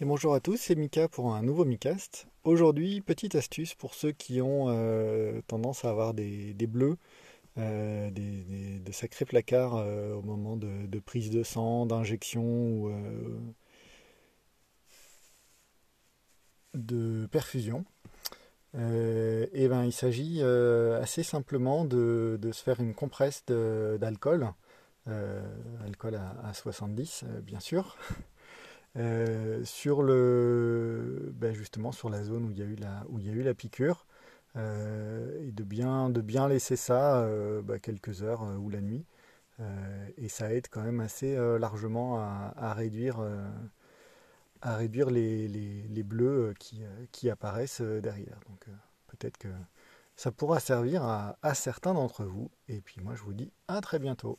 Et bonjour à tous, c'est Mika pour un nouveau Micast. Aujourd'hui, petite astuce pour ceux qui ont euh, tendance à avoir des, bleus, euh, des, de sacrés placards euh, au moment de, prise de sang, d'injection ou de perfusion. Ben, il s'agit assez simplement de, se faire une compresse d'alcool, alcool à, à 70 euh, bien sûr, euh, sur le, ben justement sur la zone où il y a eu la, où il y a eu la piqûre, euh, et de bien, de bien laisser ça euh, ben, quelques heures ou la nuit. Et ça aide quand même assez largement à, à réduire, à réduire les, les- bleus qui, qui apparaissent derrière. Donc peut-être que ça pourra servir à, à certains d'entre vous. Et puis moi je vous dis à très bientôt.